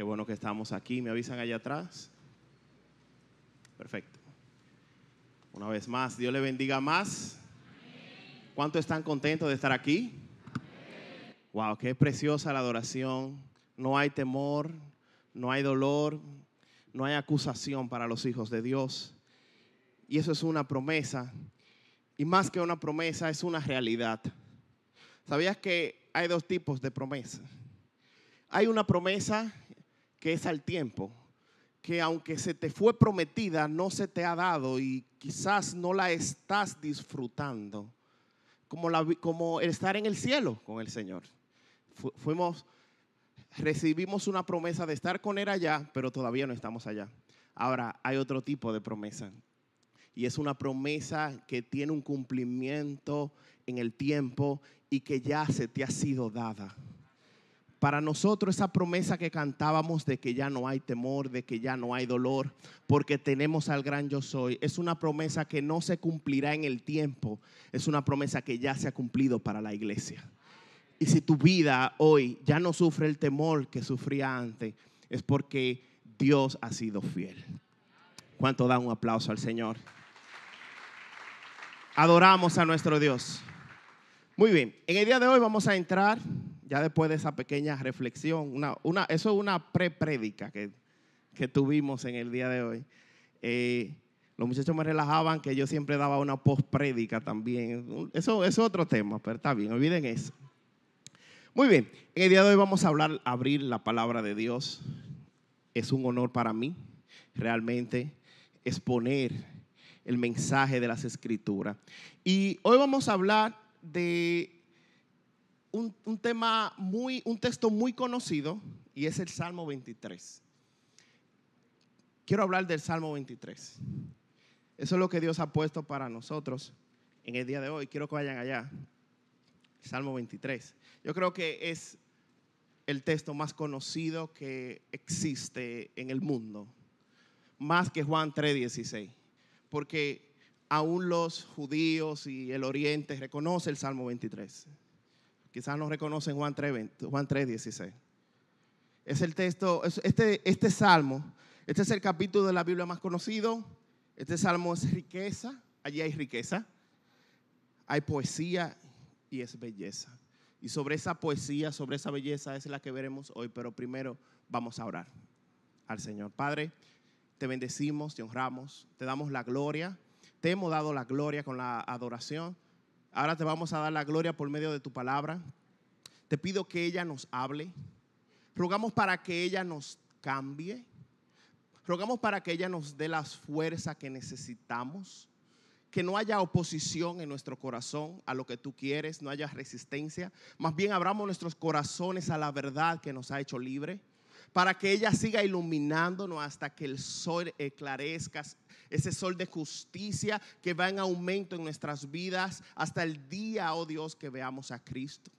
Qué bueno que estamos aquí. ¿Me avisan allá atrás? Perfecto. Una vez más, Dios le bendiga más. ¿Cuántos están contentos de estar aquí? Wow, qué preciosa la adoración. No hay temor, no hay dolor, no hay acusación para los hijos de Dios. Y eso es una promesa. Y más que una promesa, es una realidad. ¿Sabías que hay dos tipos de promesa? Hay una promesa que es al tiempo, que aunque se te fue prometida, no se te ha dado y quizás no la estás disfrutando, como, la, como estar en el cielo con el Señor. fuimos, recibimos una promesa de estar con Él allá, pero todavía no estamos allá. Ahora, hay otro tipo de promesa. Y es una promesa que tiene un cumplimiento en el tiempo y que ya se te ha sido dada. Para nosotros esa promesa que cantábamos de que ya no hay temor, de que ya no hay dolor, porque tenemos al gran yo soy, es una promesa que no se cumplirá en el tiempo, es una promesa que ya se ha cumplido para la iglesia. Y si tu vida hoy ya no sufre el temor que sufría antes, es porque Dios ha sido fiel. ¿Cuánto da un aplauso al Señor? Adoramos a nuestro Dios. Muy bien, en el día de hoy vamos a entrar ya después de esa pequeña reflexión, una, eso es una pre-prédica que, tuvimos en el día de hoy. Eh, los muchachos me relajaban que yo siempre daba una post-prédica también. Eso, es otro tema, pero está bien, olviden eso. Muy bien, en el día de hoy vamos a hablar, abrir la palabra de Dios. Es un honor para mí realmente exponer el mensaje de las escrituras. Y hoy vamos a hablar de un, tema muy, un texto muy conocido y es el Salmo 23. Quiero hablar del Salmo 23. Eso es lo que Dios ha puesto para nosotros en el día de hoy. Quiero que vayan allá. Salmo 23. Yo creo que es el texto más conocido que existe en el mundo. Más que Juan 3:16. Porque aún los judíos y el oriente reconocen el Salmo 23. Quizás no reconocen Juan 3, Juan 3, 16. Es el texto, este, este salmo, este es el capítulo de la Biblia más conocido. Este salmo es riqueza, allí hay riqueza, hay poesía y es belleza. Y sobre esa poesía, sobre esa belleza es la que veremos hoy, pero primero vamos a orar al Señor. Padre, te bendecimos, te honramos, te damos la gloria, te hemos dado la gloria con la adoración. Ahora te vamos a dar la gloria por medio de tu palabra. Te pido que ella nos hable. Rogamos para que ella nos cambie. Rogamos para que ella nos dé las fuerzas que necesitamos. Que no haya oposición en nuestro corazón a lo que tú quieres, no haya resistencia. Más bien abramos nuestros corazones a la verdad que nos ha hecho libre para que ella siga iluminándonos hasta que el sol eclarezca, ese sol de justicia que va en aumento en nuestras vidas hasta el día, oh Dios, que veamos a Cristo.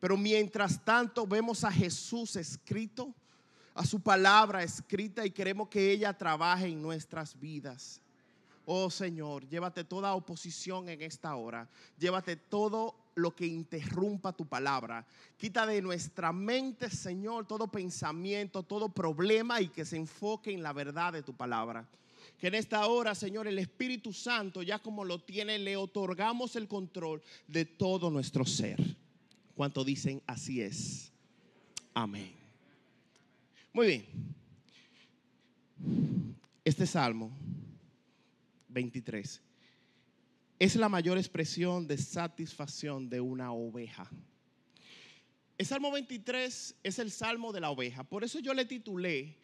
Pero mientras tanto vemos a Jesús escrito, a su palabra escrita y queremos que ella trabaje en nuestras vidas. Oh Señor, llévate toda oposición en esta hora. Llévate todo lo que interrumpa tu palabra. Quita de nuestra mente, Señor, todo pensamiento, todo problema y que se enfoque en la verdad de tu palabra. Que en esta hora, Señor, el Espíritu Santo, ya como lo tiene, le otorgamos el control de todo nuestro ser. ¿Cuánto dicen así es? Amén. Muy bien. Este salmo 23 es la mayor expresión de satisfacción de una oveja. El Salmo 23 es el Salmo de la oveja. Por eso yo le titulé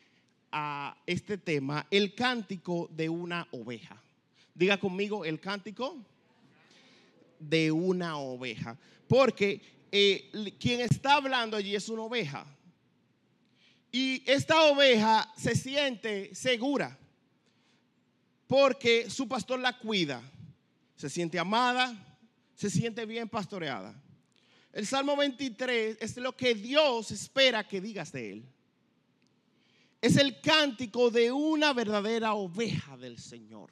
a este tema el cántico de una oveja. Diga conmigo el cántico de una oveja. Porque eh, quien está hablando allí es una oveja. Y esta oveja se siente segura porque su pastor la cuida se siente amada, se siente bien pastoreada. El Salmo 23 es lo que Dios espera que digas de él. Es el cántico de una verdadera oveja del Señor.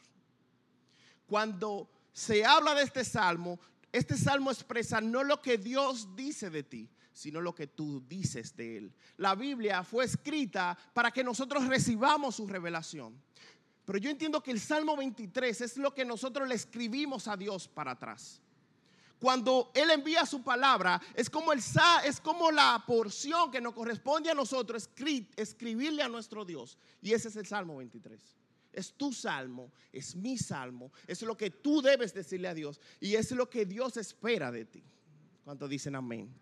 Cuando se habla de este salmo, este salmo expresa no lo que Dios dice de ti, sino lo que tú dices de Él. La Biblia fue escrita para que nosotros recibamos su revelación. Pero yo entiendo que el Salmo 23 es lo que nosotros le escribimos a Dios para atrás. Cuando Él envía su palabra, es como, el, es como la porción que nos corresponde a nosotros escribirle a nuestro Dios. Y ese es el Salmo 23. Es tu salmo, es mi salmo, es lo que tú debes decirle a Dios y es lo que Dios espera de ti. ¿Cuántos dicen amén?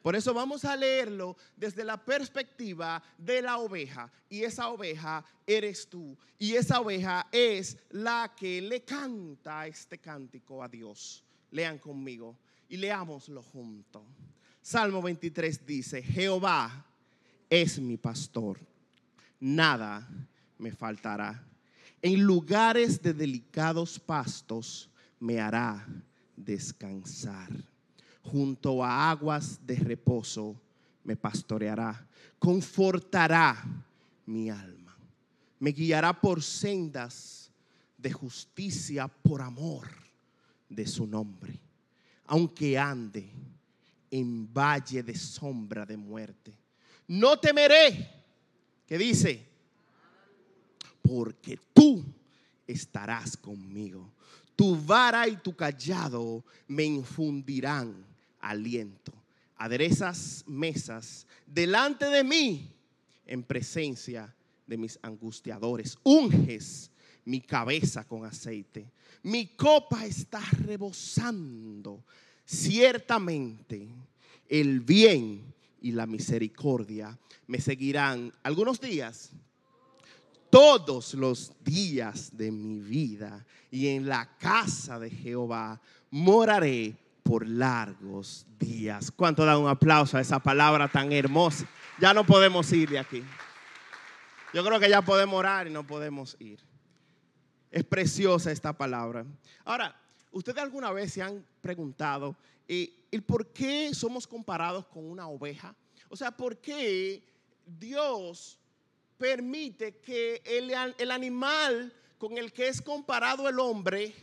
Por eso vamos a leerlo desde la perspectiva de la oveja. Y esa oveja eres tú. Y esa oveja es la que le canta este cántico a Dios. Lean conmigo y leámoslo juntos. Salmo 23 dice, Jehová es mi pastor. Nada me faltará. En lugares de delicados pastos me hará descansar junto a aguas de reposo me pastoreará, confortará mi alma, me guiará por sendas de justicia por amor de su nombre, aunque ande en valle de sombra de muerte. No temeré, que dice, porque tú estarás conmigo. Tu vara y tu callado me infundirán aliento. Aderezas mesas delante de mí en presencia de mis angustiadores. Unges mi cabeza con aceite. Mi copa está rebosando. Ciertamente el bien y la misericordia me seguirán algunos días, todos los días de mi vida. Y en la casa de Jehová moraré por largos días. ¿Cuánto da un aplauso a esa palabra tan hermosa? Ya no podemos ir de aquí. Yo creo que ya podemos orar y no podemos ir. Es preciosa esta palabra. Ahora, ¿ustedes alguna vez se han preguntado eh, el por qué somos comparados con una oveja? O sea, ¿por qué Dios permite que el, el animal con el que es comparado el hombre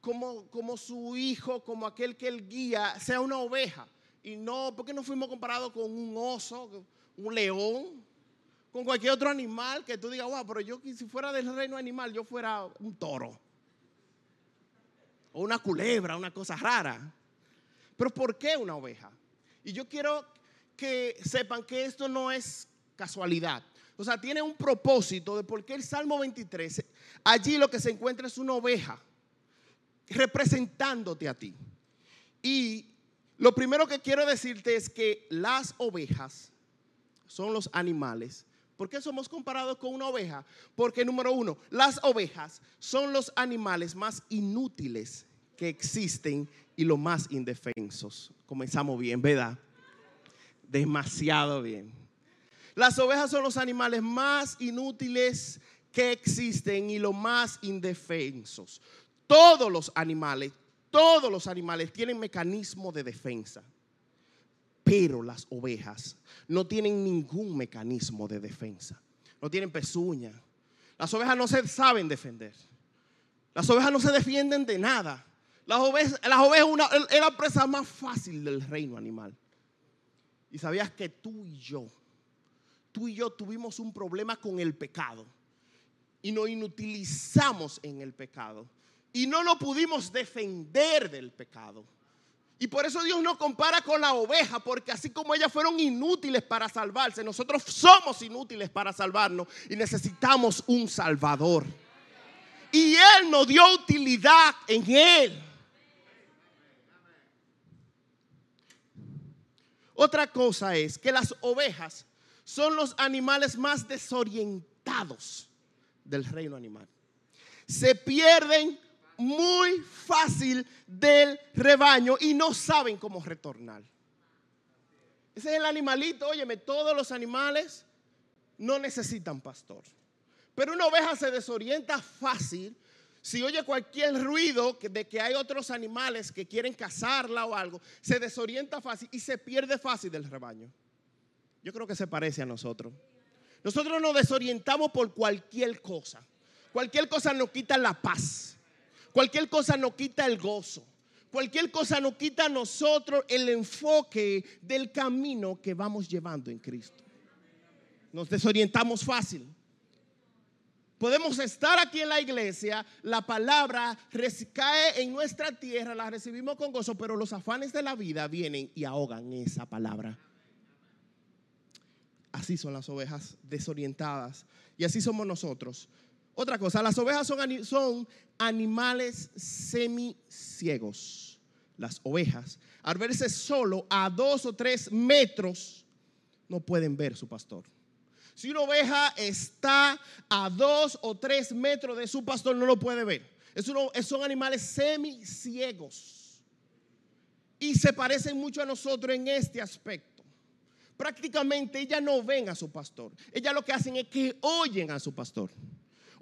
como, como su hijo, como aquel que él guía, sea una oveja. Y no, porque no fuimos comparados con un oso, un león, con cualquier otro animal que tú digas, wow, pero yo si fuera del reino animal, yo fuera un toro. O una culebra, una cosa rara. Pero ¿por qué una oveja? Y yo quiero que sepan que esto no es casualidad. O sea, tiene un propósito de por qué el Salmo 23, allí lo que se encuentra es una oveja representándote a ti. Y lo primero que quiero decirte es que las ovejas son los animales. ¿Por qué somos comparados con una oveja? Porque número uno, las ovejas son los animales más inútiles que existen y los más indefensos. Comenzamos bien, ¿verdad? Demasiado bien. Las ovejas son los animales más inútiles que existen y los más indefensos. Todos los animales, todos los animales tienen mecanismo de defensa. Pero las ovejas no tienen ningún mecanismo de defensa. No tienen pezuña. Las ovejas no se saben defender. Las ovejas no se defienden de nada. Las ovejas, las es la presa más fácil del reino animal. Y sabías que tú y yo, tú y yo tuvimos un problema con el pecado. Y nos inutilizamos en el pecado y no lo pudimos defender del pecado. Y por eso Dios nos compara con la oveja, porque así como ellas fueron inútiles para salvarse, nosotros somos inútiles para salvarnos y necesitamos un salvador. Y Él nos dio utilidad en Él. Otra cosa es que las ovejas son los animales más desorientados del reino animal. Se pierden muy fácil del rebaño y no saben cómo retornar. Ese es el animalito, óyeme, todos los animales no necesitan pastor. Pero una oveja se desorienta fácil si oye cualquier ruido de que hay otros animales que quieren cazarla o algo, se desorienta fácil y se pierde fácil del rebaño. Yo creo que se parece a nosotros. Nosotros nos desorientamos por cualquier cosa. Cualquier cosa nos quita la paz. Cualquier cosa nos quita el gozo. Cualquier cosa nos quita a nosotros el enfoque del camino que vamos llevando en Cristo. Nos desorientamos fácil. Podemos estar aquí en la iglesia, la palabra cae en nuestra tierra, la recibimos con gozo, pero los afanes de la vida vienen y ahogan esa palabra. Así son las ovejas desorientadas y así somos nosotros. Otra cosa, las ovejas son, son animales semiciegos. Las ovejas, al verse solo a dos o tres metros, no pueden ver su pastor. Si una oveja está a dos o tres metros de su pastor, no lo puede ver. son animales semiciegos. Y se parecen mucho a nosotros en este aspecto. Prácticamente ellas no ven a su pastor. Ellas lo que hacen es que oyen a su pastor.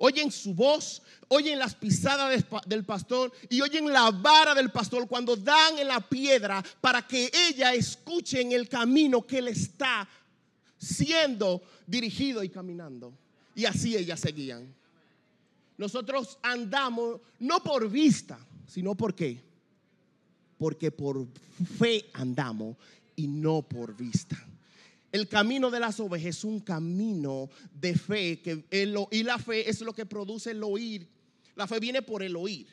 Oyen su voz, oyen las pisadas del pastor y oyen la vara del pastor cuando dan en la piedra para que ella escuche en el camino que le está siendo dirigido y caminando. Y así ellas seguían. Nosotros andamos no por vista, sino por qué. Porque por fe andamos y no por vista. El camino de las ovejas es un camino de fe que y la fe es lo que produce el oír. La fe viene por el oír.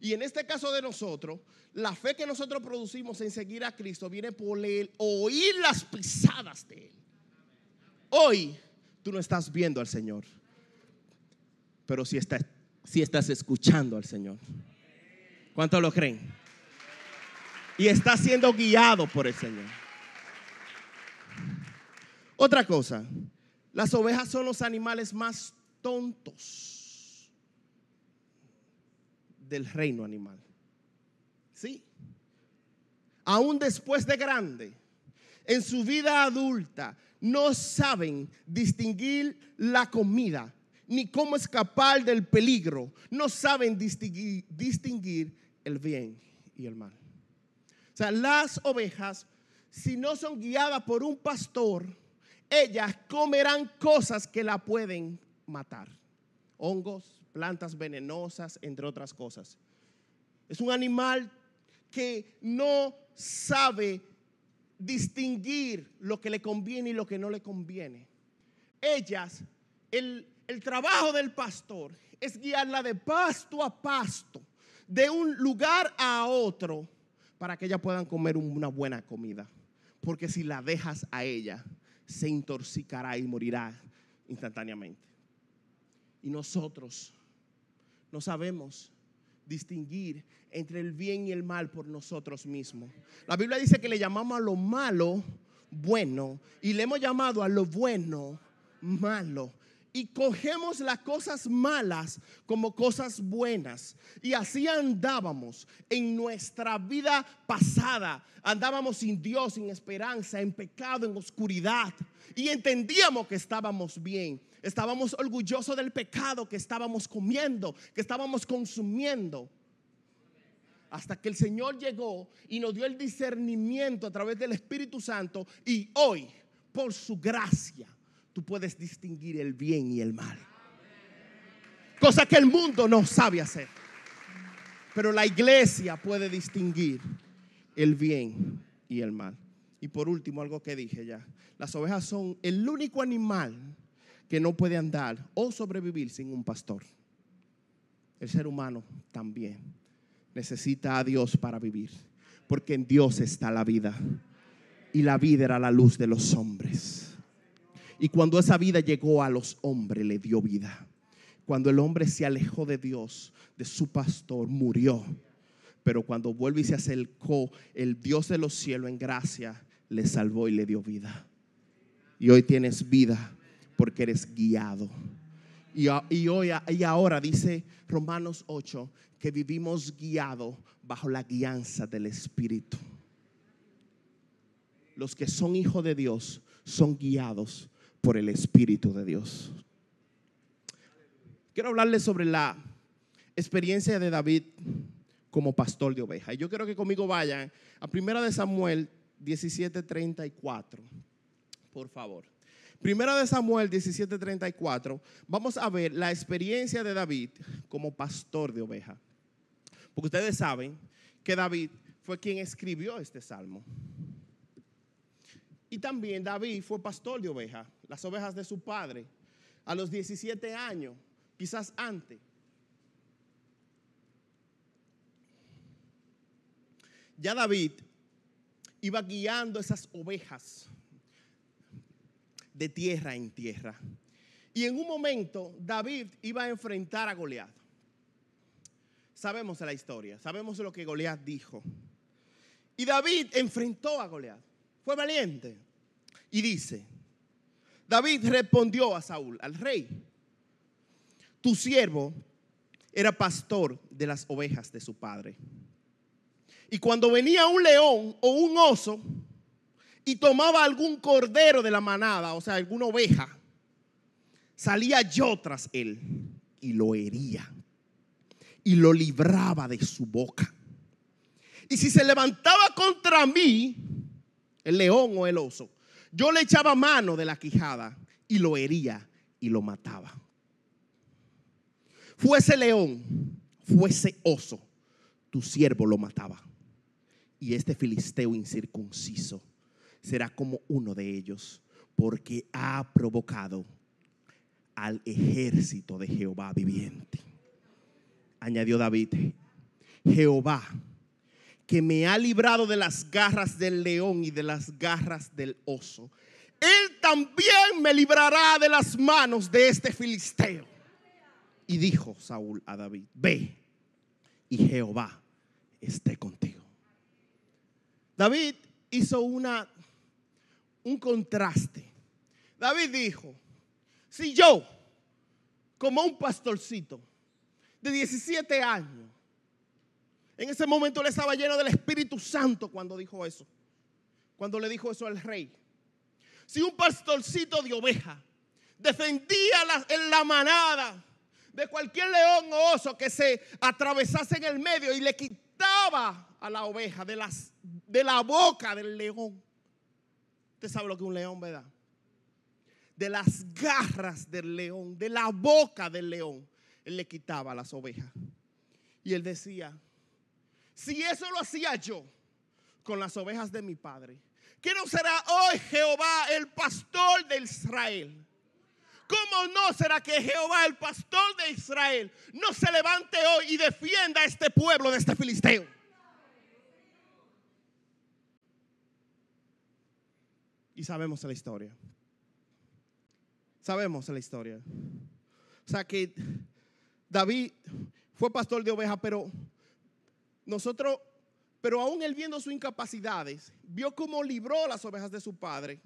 Y en este caso de nosotros, la fe que nosotros producimos en seguir a Cristo viene por el oír las pisadas de Él. Hoy tú no estás viendo al Señor, pero si estás, si estás escuchando al Señor. ¿Cuántos lo creen? Y estás siendo guiado por el Señor. Otra cosa, las ovejas son los animales más tontos del reino animal. Sí. Aún después de grande, en su vida adulta, no saben distinguir la comida ni cómo escapar del peligro. No saben distinguir, el bien y el mal. O sea, las ovejas, si no son guiadas por un pastor, ellas comerán cosas que la pueden matar. Hongos, plantas venenosas, entre otras cosas. Es un animal que no sabe distinguir lo que le conviene y lo que no le conviene. Ellas, el, trabajo del pastor es guiarla de pasto a pasto, de un lugar a otro, para que ellas puedan comer una buena comida. Porque si la dejas a ella, se intoxicará y morirá instantáneamente. Y nosotros no sabemos distinguir entre el bien y el mal por nosotros mismos. La Biblia dice que le llamamos a lo malo bueno y le hemos llamado a lo bueno malo. Y cogemos las cosas malas como cosas buenas. Y así andábamos en nuestra vida pasada. Andábamos sin Dios, sin esperanza, en pecado, en oscuridad. Y entendíamos que estábamos bien. Estábamos orgullosos del pecado que estábamos comiendo, que estábamos consumiendo hasta que el Señor llegó y nos dio el discernimiento a través del Espíritu Santo y hoy, por su gracia, tú puedes distinguir el bien y el mal. Cosa que el mundo no sabe hacer. Pero la iglesia puede distinguir el bien y el mal. Y por último, algo que dije ya, las ovejas son el único animal que no puede andar o sobrevivir sin un pastor. El ser humano también necesita a Dios para vivir, porque en Dios está la vida. Y la vida era la luz de los hombres. Y cuando esa vida llegó a los hombres, le dio vida. Cuando el hombre se alejó de Dios, de su pastor, murió. Pero cuando vuelve y se acercó, el Dios de los cielos en gracia le salvó y le dio vida. Y hoy tienes vida porque eres guiado. Y, hoy y ahora dice Romanos 8 que vivimos guiados bajo la guianza del Espíritu. Los que son hijos de Dios son guiados por el Espíritu de Dios. Quiero hablarles sobre la experiencia de David como pastor de ovejas. Y yo quiero que conmigo vayan a Primera de Samuel 17:34. Por favor. Primera de Samuel 17:34, vamos a ver la experiencia de David como pastor de oveja. Porque ustedes saben que David fue quien escribió este salmo. Y también David fue pastor de ovejas, las ovejas de su padre, a los 17 años, quizás antes. Ya David iba guiando esas ovejas de tierra en tierra. Y en un momento David iba a enfrentar a Goliat. Sabemos la historia, sabemos lo que Goliat dijo. Y David enfrentó a Goliat. Fue valiente. Y dice, David respondió a Saúl, al rey, tu siervo era pastor de las ovejas de su padre. Y cuando venía un león o un oso y tomaba algún cordero de la manada, o sea, alguna oveja, salía yo tras él y lo hería y lo libraba de su boca. Y si se levantaba contra mí, el león o el oso, yo le echaba mano de la quijada y lo hería y lo mataba. Fuese león, fuese oso, tu siervo lo mataba. Y este filisteo incircunciso será como uno de ellos, porque ha provocado al ejército de Jehová viviente. Añadió David, Jehová, que me ha librado de las garras del león y de las garras del oso, él también me librará de las manos de este filisteo. Y dijo Saúl a David, ve y Jehová esté contigo. David hizo una un contraste. David dijo, si yo, como un pastorcito de 17 años, en ese momento él estaba lleno del Espíritu Santo cuando dijo eso, cuando le dijo eso al rey. Si un pastorcito de oveja defendía en la manada de cualquier león o oso que se atravesase en el medio y le quitaba a la oveja de la boca del león, Usted sabe lo que un león, ¿verdad? De las garras del león, de la boca del león, él le quitaba las ovejas. Y él decía, si eso lo hacía yo con las ovejas de mi padre, ¿qué no será hoy Jehová el pastor de Israel? ¿Cómo no será que Jehová el pastor de Israel no se levante hoy y defienda a este pueblo de este filisteo? Y sabemos la historia. Sabemos la historia. O sea que David fue pastor de ovejas, pero nosotros, pero aún él viendo sus incapacidades, vio cómo libró las ovejas de su padre.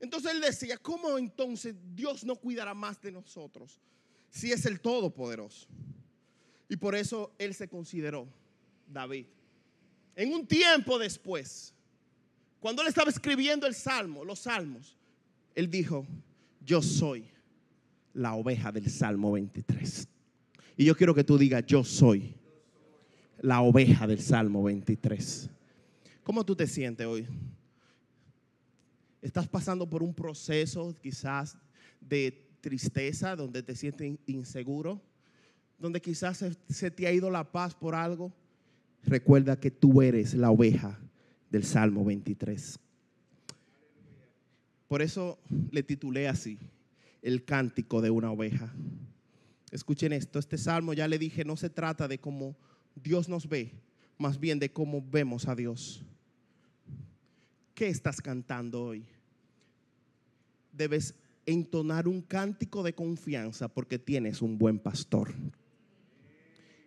Entonces él decía, ¿cómo entonces Dios no cuidará más de nosotros si es el Todopoderoso? Y por eso él se consideró David. En un tiempo después, cuando él estaba escribiendo el salmo, los salmos, él dijo, yo soy la oveja del Salmo 23. Y yo quiero que tú digas, yo soy la oveja del Salmo 23. ¿Cómo tú te sientes hoy? ¿Estás pasando por un proceso quizás de tristeza, donde te sientes inseguro? Donde quizás se, te ha ido la paz por algo? Recuerda que tú eres la oveja del Salmo 23. Por eso le titulé así, el cántico de una oveja. Escuchen esto, este salmo ya le dije, no se trata de cómo Dios nos ve, más bien de cómo vemos a Dios. ¿Qué estás cantando hoy? Debes entonar un cántico de confianza porque tienes un buen pastor.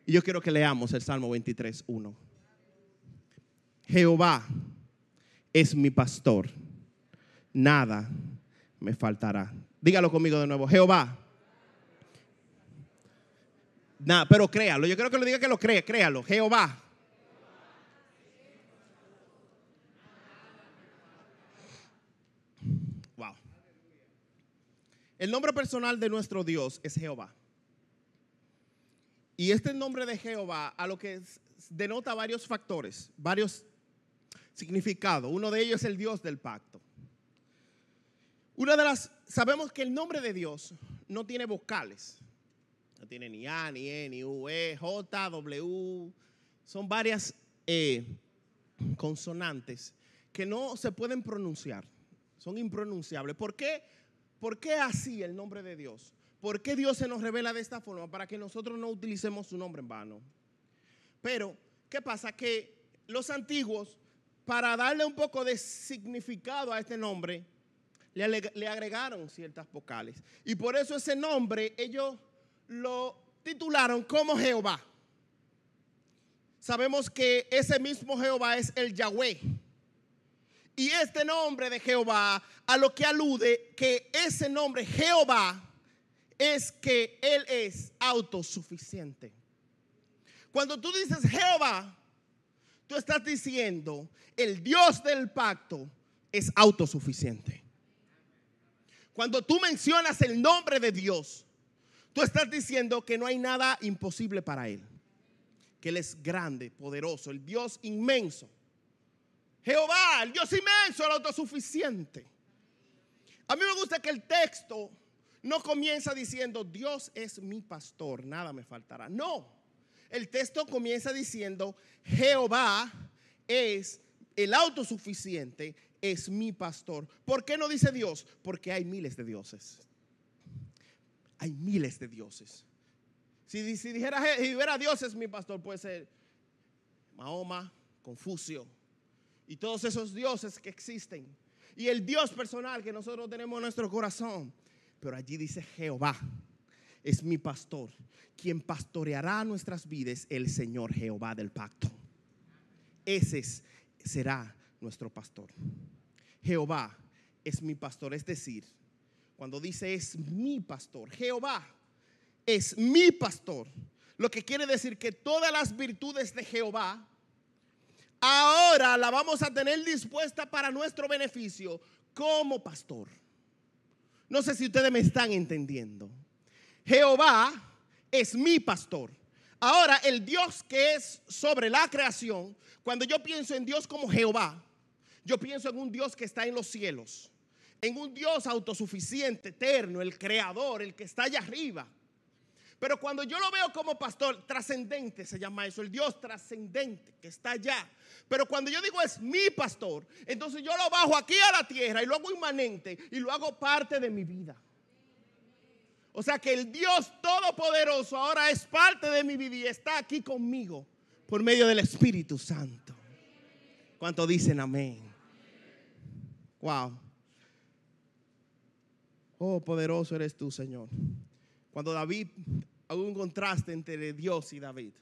Y yo quiero que leamos el Salmo 23, 1. Jehová es mi pastor, nada me faltará. Dígalo conmigo de nuevo, Jehová. Nada, pero créalo. Yo quiero que lo diga que lo cree, créalo. Jehová. Wow. El nombre personal de nuestro Dios es Jehová. Y este nombre de Jehová a lo que denota varios factores, varios significado. Uno de ellos es el Dios del pacto. Una de las, sabemos que el nombre de Dios no tiene vocales. No tiene ni A, ni E, ni U, E, J, W. Son varias eh, consonantes que no se pueden pronunciar, son impronunciables. ¿Por qué? ¿Por qué así el nombre de Dios? ¿Por qué Dios se nos revela de esta forma? Para que nosotros no utilicemos su nombre en vano. Pero, ¿qué pasa? Que los antiguos, para darle un poco de significado a este nombre, le, agregaron ciertas vocales. Y por eso ese nombre ellos lo titularon como Jehová. Sabemos que ese mismo Jehová es el Yahweh. Y este nombre de Jehová a lo que alude que ese nombre Jehová es que Él es autosuficiente. Cuando tú dices Jehová, tú estás diciendo, el Dios del pacto es autosuficiente. Cuando tú mencionas el nombre de Dios, tú estás diciendo que no hay nada imposible para Él. Que Él es grande, poderoso, el Dios inmenso. Jehová, el Dios inmenso, el autosuficiente. A mí me gusta que el texto no comienza diciendo, Dios es mi pastor, nada me faltará. No, el texto comienza diciendo, Jehová es el autosuficiente, es mi pastor. ¿Por qué no dice Dios? Porque hay miles de dioses. Hay miles de dioses. Si, dijera, si dijera Dios es mi pastor, puede ser Mahoma, Confucio y todos esos dioses que existen. Y el Dios personal que nosotros tenemos en nuestro corazón. Pero allí dice Jehová es mi pastor, quien pastoreará nuestras vidas, el Señor Jehová del pacto. Ese será nuestro pastor. Jehová es mi pastor, es decir, cuando dice es mi pastor, Jehová es mi pastor, lo que quiere decir que todas las virtudes de Jehová ahora la vamos a tener dispuesta para nuestro beneficio como pastor. No sé si ustedes me están entendiendo. Jehová es mi pastor. Ahora, el Dios que es sobre la creación, cuando yo pienso en Dios como Jehová, yo pienso en un Dios que está en los cielos, en un Dios autosuficiente, eterno, el creador, el que está allá arriba. Pero cuando yo lo veo como pastor, trascendente se llama eso, el Dios trascendente que está allá. Pero cuando yo digo es mi pastor, entonces yo lo bajo aquí a la tierra y lo hago inmanente y lo hago parte de mi vida. O sea que el Dios Todopoderoso ahora es parte de mi vida y está aquí conmigo por medio del Espíritu Santo. ¿Cuánto dicen amén? Wow. Oh, poderoso eres tú, Señor. Cuando David, hay un contraste entre Dios y David.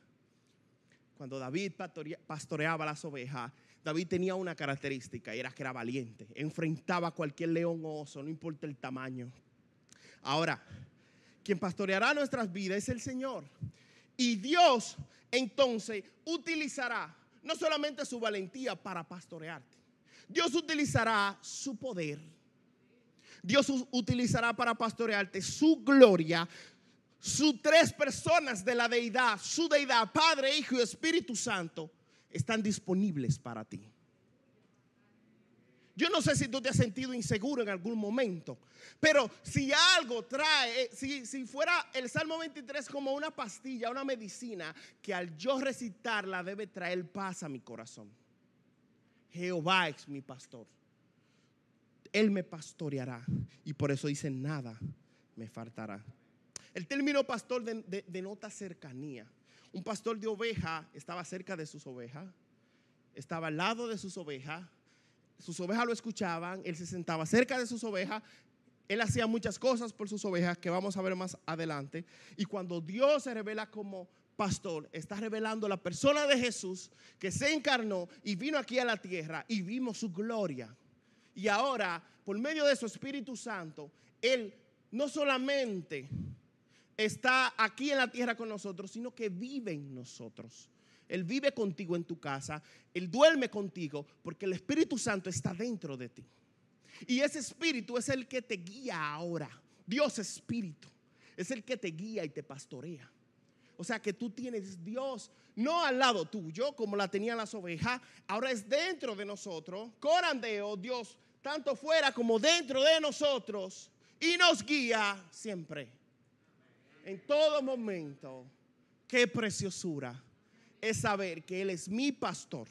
Cuando David pastoreaba las ovejas, David tenía una característica era que era valiente. Enfrentaba a cualquier león o oso, no importa el tamaño. Ahora, quien pastoreará nuestras vidas es el Señor. Y Dios entonces utilizará no solamente su valentía para pastorearte, Dios utilizará su poder. Dios utilizará para pastorearte su gloria, sus tres personas de la deidad, su deidad, Padre, Hijo y Espíritu Santo, están disponibles para ti. Yo no sé si tú te has sentido inseguro en algún momento, pero si algo trae, si, si, fuera el Salmo 23 como una pastilla, una medicina, que al yo recitarla debe traer paz a mi corazón. Jehová es mi pastor. Él me pastoreará y por eso dice nada me faltará. El término pastor denota cercanía. Un pastor de oveja estaba cerca de sus ovejas, estaba al lado de sus ovejas sus ovejas lo escuchaban, él se sentaba cerca de sus ovejas, él hacía muchas cosas por sus ovejas que vamos a ver más adelante. Y cuando Dios se revela como pastor, está revelando la persona de Jesús que se encarnó y vino aquí a la tierra y vimos su gloria. Y ahora, por medio de su Espíritu Santo, Él no solamente está aquí en la tierra con nosotros, sino que vive en nosotros. Él vive contigo en tu casa, Él duerme contigo porque el Espíritu Santo está dentro de ti. Y ese Espíritu es el que te guía ahora. Dios Espíritu es el que te guía y te pastorea. O sea que tú tienes Dios no al lado tuyo como la tenían las ovejas, ahora es dentro de nosotros. Corandeo, Dios tanto fuera como dentro de nosotros y nos guía siempre. En todo momento. Qué preciosura es saber que Él es mi pastor.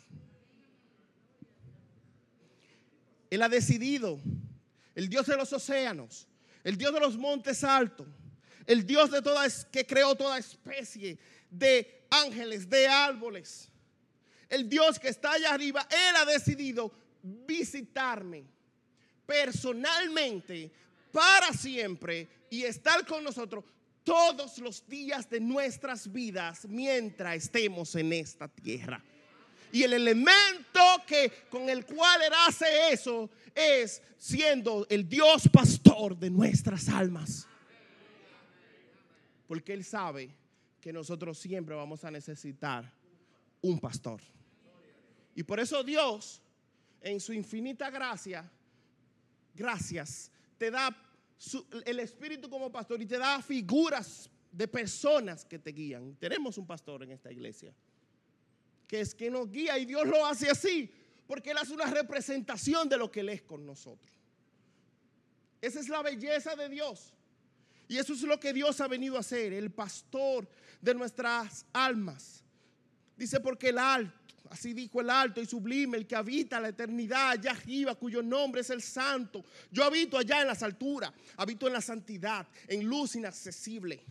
Él ha decidido, el Dios de los océanos, el Dios de los montes altos, el Dios de toda que creó toda especie de ángeles, de árboles. El Dios que está allá arriba, Él ha decidido visitarme personalmente para siempre y estar con nosotros todos los días de nuestras vidas mientras estemos en esta tierra. Y el elemento que con el él hace eso es siendo el Dios pastor de nuestras almas. Porque él sabe que nosotros siempre vamos a necesitar un pastor. Y por eso Dios, en su infinita gracia, gracias, te da el Espíritu como pastor y te da figuras de personas que te guían. Tenemos un pastor en esta iglesia que es que nos guía y Dios lo hace así, porque Él hace una representación de lo que Él es con nosotros. Esa es la belleza de Dios. Y eso es lo que Dios ha venido a hacer, el pastor de nuestras almas. Dice, porque el alto, así dijo el alto y sublime, el que habita la eternidad allá arriba, cuyo nombre es el santo. Yo habito allá en las alturas, habito en la santidad, en luz inaccesible.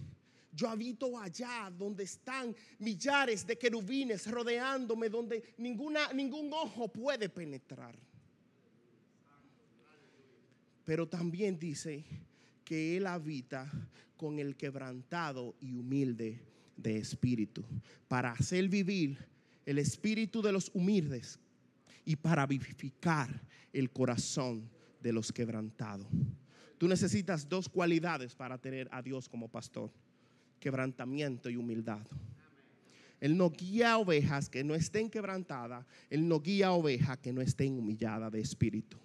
Yo habito allá donde están millares de querubines rodeándome, donde ninguna, ningún ojo puede penetrar. Pero también dice que Él habita con el quebrantado y humilde de espíritu, para hacer vivir el espíritu de los humildes y para vivificar el corazón de los quebrantados. Tú necesitas dos cualidades para tener a Dios como pastor quebrantamiento y humildad. Él no guía ovejas que no estén quebrantadas. Él no guía ovejas que no estén humilladas de espíritu.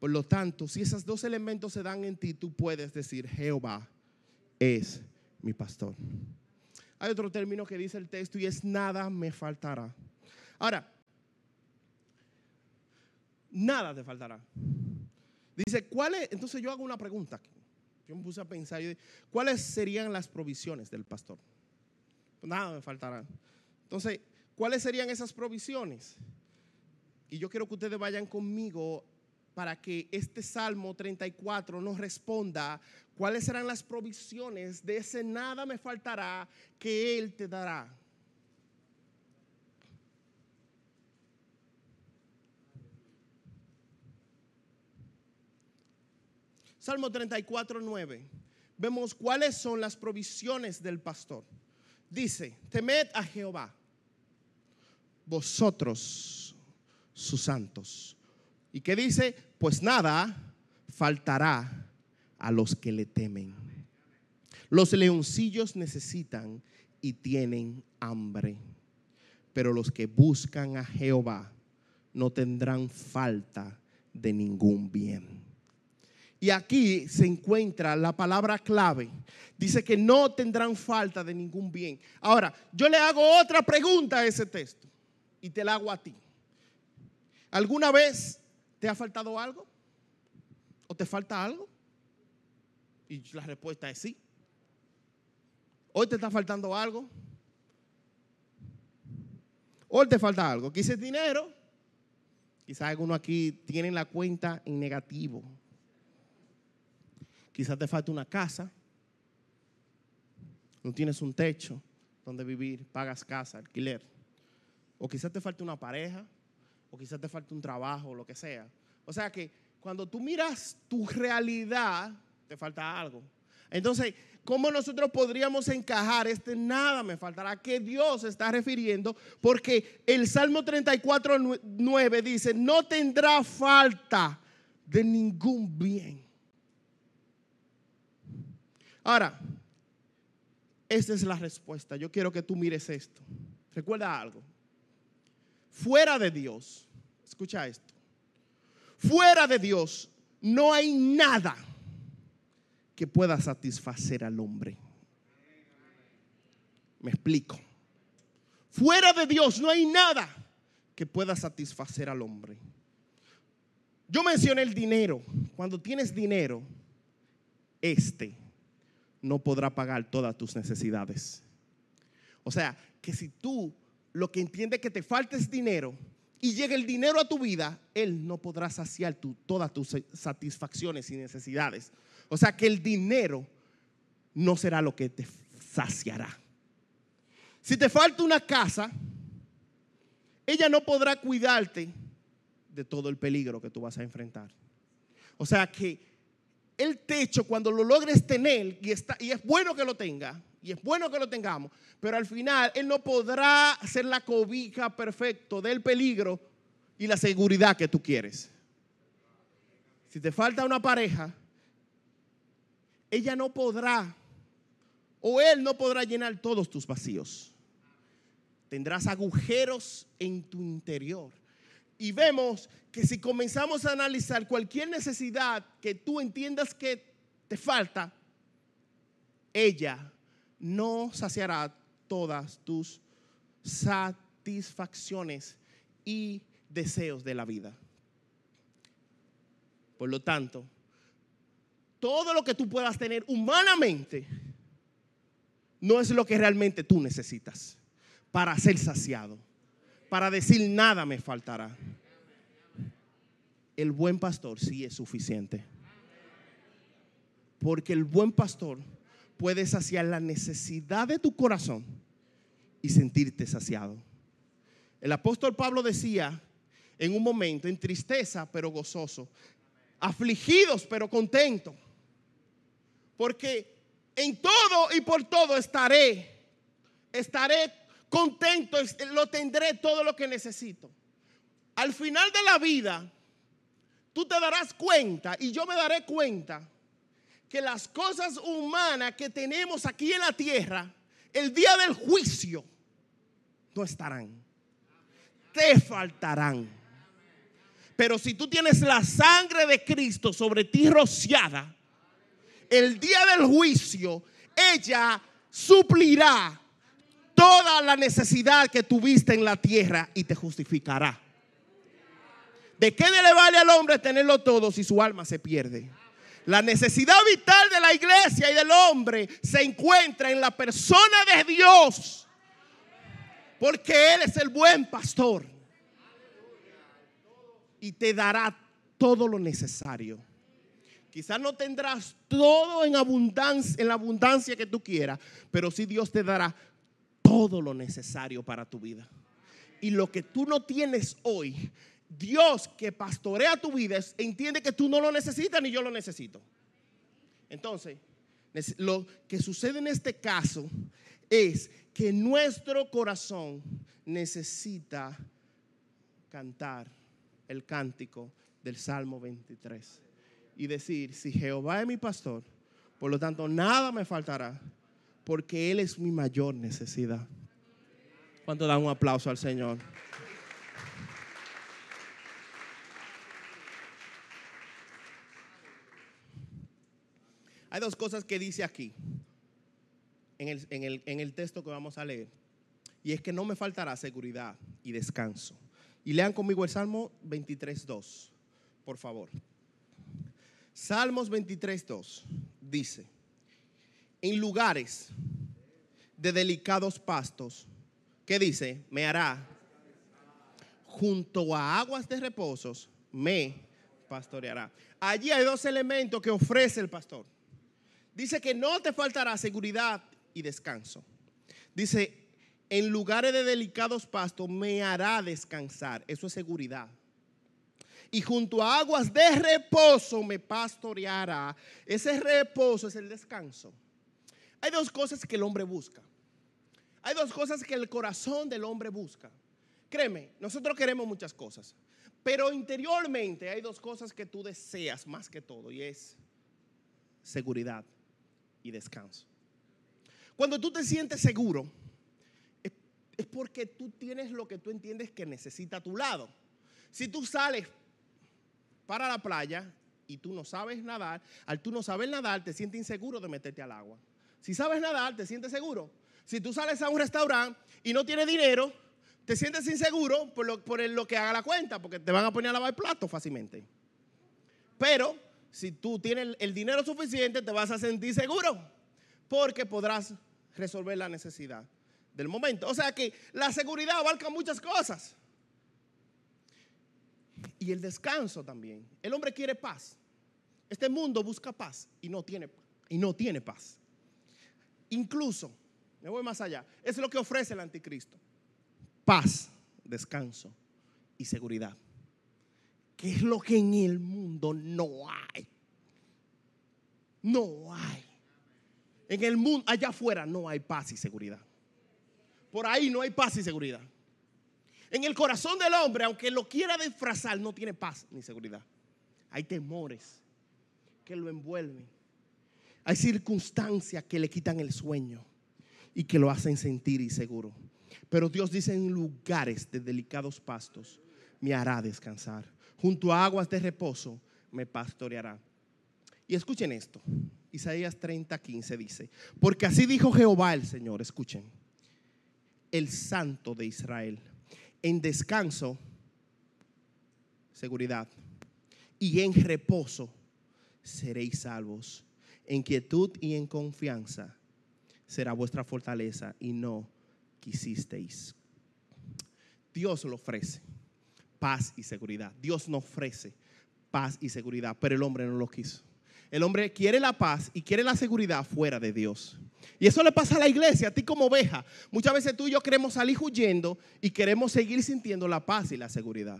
Por lo tanto, si esos dos elementos se dan en ti, tú puedes decir, Jehová es mi pastor. Hay otro término que dice el texto y es nada me faltará. Ahora, nada te faltará. Dice, ¿cuál es? Entonces yo hago una pregunta. Yo me puse a pensar, ¿cuáles serían las provisiones del pastor? Nada me faltará. Entonces, ¿cuáles serían esas provisiones? Y yo quiero que ustedes vayan conmigo para que este Salmo 34 nos responda cuáles serán las provisiones de ese nada me faltará que Él te dará. Salmo 34, 9. Vemos cuáles son las provisiones del pastor. Dice, temed a Jehová, vosotros sus santos. ¿Y qué dice? Pues nada faltará a los que le temen. Los leoncillos necesitan y tienen hambre, pero los que buscan a Jehová no tendrán falta de ningún bien. Y aquí se encuentra la palabra clave. Dice que no tendrán falta de ningún bien. Ahora, yo le hago otra pregunta a ese texto y te la hago a ti. ¿Alguna vez te ha faltado algo? ¿O te falta algo? Y la respuesta es sí. Hoy te está faltando algo. Hoy te falta algo. Quise dinero. Quizás alguno aquí tiene la cuenta en negativo. Quizás te falta una casa, no tienes un techo donde vivir, pagas casa, alquiler. O quizás te falta una pareja, o quizás te falta un trabajo, lo que sea. O sea que cuando tú miras tu realidad, te falta algo. Entonces, ¿cómo nosotros podríamos encajar este nada me faltará? ¿A qué Dios está refiriendo? Porque el Salmo 34, 9 dice, no tendrá falta de ningún bien. Ahora, esta es la respuesta. Yo quiero que tú mires esto. Recuerda algo. Fuera de Dios, escucha esto. Fuera de Dios no hay nada que pueda satisfacer al hombre. Me explico. Fuera de Dios no hay nada que pueda satisfacer al hombre. Yo mencioné el dinero. Cuando tienes dinero, este no podrá pagar todas tus necesidades. O sea, que si tú lo que entiendes que te falta es dinero y llega el dinero a tu vida, Él no podrá saciar todas tus satisfacciones y necesidades. O sea, que el dinero no será lo que te saciará. Si te falta una casa, ella no podrá cuidarte de todo el peligro que tú vas a enfrentar. O sea que el techo, cuando lo logres tener, y, está, y es bueno que lo tenga, y es bueno que lo tengamos, pero al final Él no podrá ser la cobija perfecto del peligro y la seguridad que tú quieres. Si te falta una pareja, ella no podrá, o Él no podrá llenar todos tus vacíos. Tendrás agujeros en tu interior. Y vemos que si comenzamos a analizar cualquier necesidad que tú entiendas que te falta, ella no saciará todas tus satisfacciones y deseos de la vida. Por lo tanto, todo lo que tú puedas tener humanamente no es lo que realmente tú necesitas para ser saciado, para decir nada me faltará. El buen pastor sí es suficiente. Porque el buen pastor puede saciar la necesidad de tu corazón y sentirte saciado. El apóstol Pablo decía en un momento, en tristeza pero gozoso, afligidos pero contentos, porque en todo y por todo estaré, estaré contento, lo tendré todo lo que necesito. Al final de la vida, tú te darás cuenta y yo me daré cuenta que las cosas humanas que tenemos aquí en la tierra, el día del juicio, no estarán. Te faltarán. Pero si tú tienes la sangre de Cristo sobre ti rociada, el día del juicio, ella suplirá toda la necesidad que tuviste en la tierra y te justificará. ¿De qué le vale al hombre tenerlo todo si su alma se pierde? La necesidad vital de la iglesia y del hombre se encuentra en la persona de Dios. Porque Él es el buen pastor. Y te dará todo lo necesario. Quizás no tendrás todo en abundancia, en la abundancia que tú quieras, pero sí Dios te dará todo lo necesario para tu vida. Y lo que tú no tienes hoy, Dios que pastorea tu vida entiende que tú no lo necesitas ni yo lo necesito. Entonces, lo que sucede en este caso es que nuestro corazón necesita cantar el cántico del Salmo 23 y decir, si Jehová es mi pastor, por lo tanto nada me faltará, porque Él es mi mayor necesidad. ¿Cuánto dan un aplauso al Señor? Hay dos cosas que dice aquí, en el, texto que vamos a leer. Y es que no me faltará seguridad y descanso. Y lean conmigo el Salmo 23.2, por favor. Salmos 23.2 dice, en lugares de delicados pastos, ¿qué dice? Me hará junto a aguas de reposos, me pastoreará. Allí hay dos elementos que ofrece el pastor. Dice que no te faltará seguridad y descanso. Dice, en lugares de delicados pastos me hará descansar. Eso es seguridad. Y junto a aguas de reposo me pastoreará. Ese reposo es el descanso. Hay dos cosas que el hombre busca. Hay dos cosas que el corazón del hombre busca. Créeme, nosotros queremos muchas cosas. Pero interiormente hay dos cosas que tú deseas más que todo. Y es seguridad y descanso. Cuando tú te sientes seguro, es, porque tú tienes lo que tú entiendes que necesita a tu lado. Si tú sales para la playa y tú no sabes nadar, al tú no saber nadar, te sientes inseguro de meterte al agua. Si sabes nadar, te sientes seguro. Si tú sales a un restaurante y no tienes dinero, te sientes inseguro por lo, por lo que haga la cuenta, porque te van a poner a lavar el plato fácilmente. Pero si tú tienes el dinero suficiente, te vas a sentir seguro porque podrás resolver la necesidad del momento. O sea que la seguridad abarca muchas cosas. Y el descanso también. El hombre quiere paz. Este mundo busca paz y no tiene, y no tiene paz. Incluso, me voy más allá, es lo que ofrece el anticristo. Paz, descanso y seguridad. ¿Qué es lo que en el mundo no hay? No hay. En el mundo, allá afuera, no hay paz y seguridad. Por ahí no hay paz y seguridad. En el corazón del hombre, aunque lo quiera disfrazar, no tiene paz ni seguridad. Hay temores que lo envuelven. Hay circunstancias que le quitan el sueño y que lo hacen sentir inseguro. Pero Dios dice en lugares de delicados pastos me hará descansar. Junto a aguas de reposo me pastoreará. Y escuchen esto. Isaías 30, 15 dice, porque así dijo Jehová el Señor, escuchen, el santo de Israel en descanso, seguridad, y en reposo seréis salvos. En quietud y en confianza será vuestra fortaleza y no quisisteis. Dios lo ofrece, paz y seguridad. Dios no ofrece paz y seguridad, pero el hombre no lo quiso. El hombre quiere la paz y quiere la seguridad fuera de Dios. Y eso le pasa a la iglesia, a ti como oveja. Muchas veces tú y yo queremos salir huyendo y queremos seguir sintiendo la paz y la seguridad.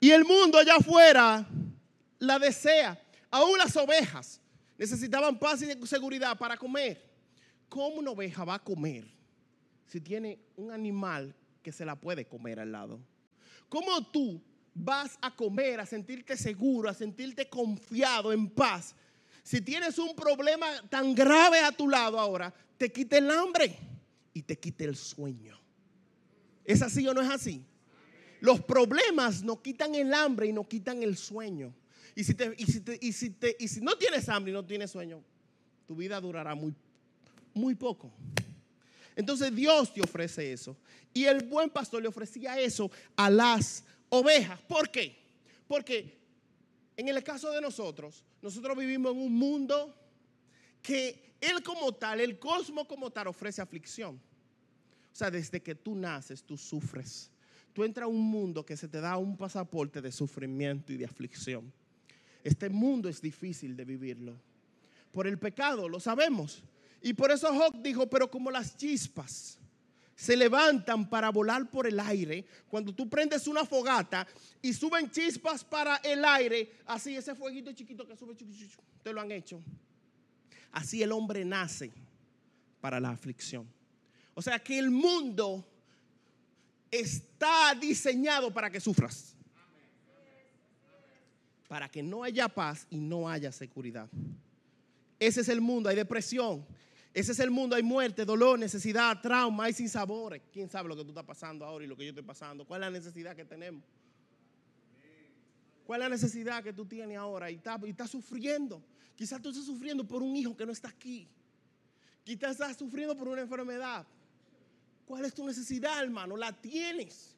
Y el mundo allá afuera la desea. Aún las ovejas necesitaban paz y seguridad para comer. ¿Cómo una oveja va a comer si tiene un animal que se la puede comer al lado? ¿Cómo tú vas a comer, a sentirte seguro, a sentirte confiado, en paz. Si tienes un problema tan grave a tu lado ahora, te quite el hambre y te quite el sueño. ¿Es así o no es así? Los problemas no quitan el hambre y no quitan el sueño. Y si, te, y, si y, si y si no tienes hambre y no tienes sueño, tu vida durará muy, muy poco. Entonces Dios te ofrece eso. Y el buen pastor le ofrecía eso a las ovejas. ¿Por qué? Porque en el caso de nosotros, nosotros vivimos en un mundo que Él como tal, el cosmos como tal, ofrece aflicción. O sea, desde que tú naces, tú sufres. Tú entras a un mundo que se te da un pasaporte de sufrimiento y de aflicción. Este mundo es difícil de vivirlo. Por el pecado, lo sabemos. Y por eso Job dijo, pero como las chispas se levantan para volar por el aire. Cuando tú prendes una fogata y suben chispas para el aire, así ese fueguito chiquito que sube, te lo han hecho. Así el hombre nace para la aflicción. O sea que el mundo está diseñado para que sufras. Para que no haya paz y no haya seguridad. Ese es el mundo, hay depresión, ese es el mundo, hay muerte, dolor, necesidad, trauma, hay sinsabores. ¿Quién sabe lo que tú estás pasando ahora y lo que yo estoy pasando? ¿Cuál es la necesidad que tenemos? ¿Cuál es la necesidad que tú tienes ahora y estás, y sufriendo? Quizás tú estás sufriendo por un hijo que no está aquí. Quizás estás sufriendo por una enfermedad. ¿Cuál es tu necesidad, hermano? La tienes.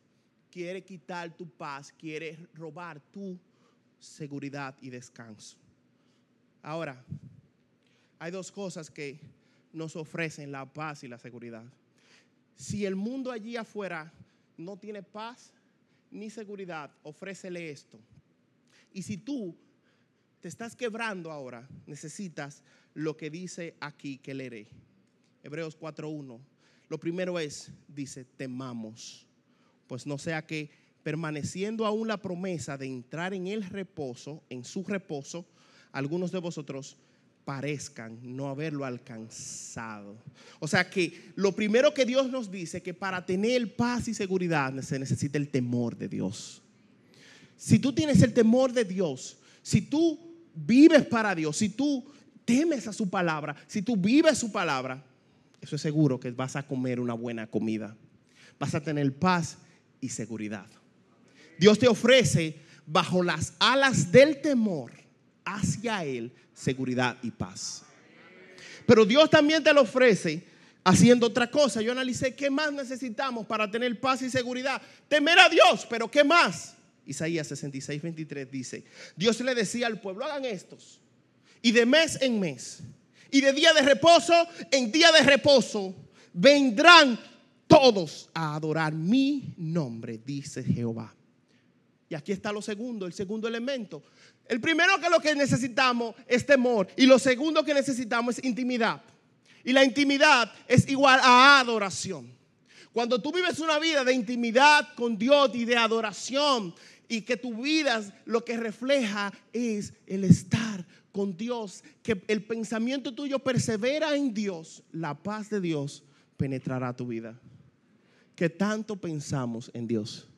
Quiere quitar tu paz, quiere robar tu seguridad y descanso. Ahora, hay dos cosas que nos ofrecen la paz y la seguridad. Si el mundo allí afuera no tiene paz ni seguridad, ofrécele esto. Y si tú te estás quebrando ahora, necesitas lo que dice aquí que leeré. Hebreos 4.1. Lo primero es, dice, temamos. Pues no sea que permaneciendo aún la promesa de entrar en el reposo, en su reposo, algunos de vosotros parezcan no haberlo alcanzado. O sea que lo primero que Dios nos dice que para tener paz y seguridad se necesita el temor de Dios. Si tú tienes el temor de Dios, si tú vives para Dios, si tú temes a su palabra, si tú vives su palabra, eso es seguro que vas a comer una buena comida. Vas a tener paz y seguridad. Dios te ofrece bajo las alas del temor hacia Él seguridad y paz. Pero Dios también te lo ofrece haciendo otra cosa. Yo analicé qué más necesitamos para tener paz y seguridad. Temer a Dios, pero ¿qué más? Isaías 66, 23 dice, Dios le decía al pueblo, hagan estos. Y de mes en mes, y de día de reposo en día de reposo, vendrán todos a adorar mi nombre, dice Jehová. Y aquí está lo segundo, el segundo elemento. El primero que lo que necesitamos es temor y lo segundo que necesitamos es intimidad. Y la intimidad es igual a adoración. Cuando tú vives una vida de intimidad con Dios y de adoración y que tu vida lo que refleja es el estar con Dios, que el pensamiento tuyo persevera en Dios, la paz de Dios penetrará tu vida. Que tanto pensamos en Dios,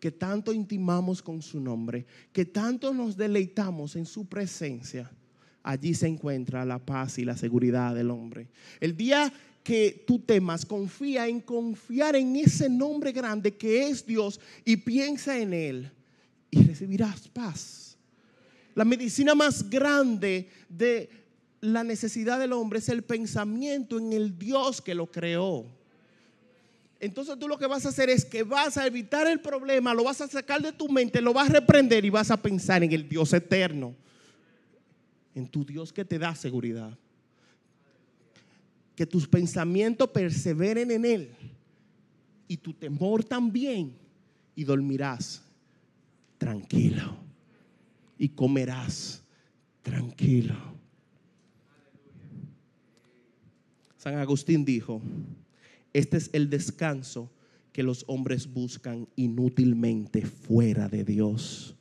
que tanto intimamos con su nombre, que tanto nos deleitamos en su presencia, allí se encuentra la paz y la seguridad del hombre. El día que tú temas, confía en confiar en ese nombre grande que es Dios y piensa en Él y recibirás paz. La medicina más grande de la necesidad del hombre es el pensamiento en el Dios que lo creó. Entonces tú lo que vas a hacer es que vas a evitar el problema, lo vas a sacar de tu mente, lo vas a reprender y vas a pensar en el Dios eterno, en tu Dios que te da seguridad. Que tus pensamientos perseveren en Él y tu temor también y dormirás tranquilo y comerás tranquilo. San Agustín dijo, este es el descanso que los hombres buscan inútilmente fuera de Dios.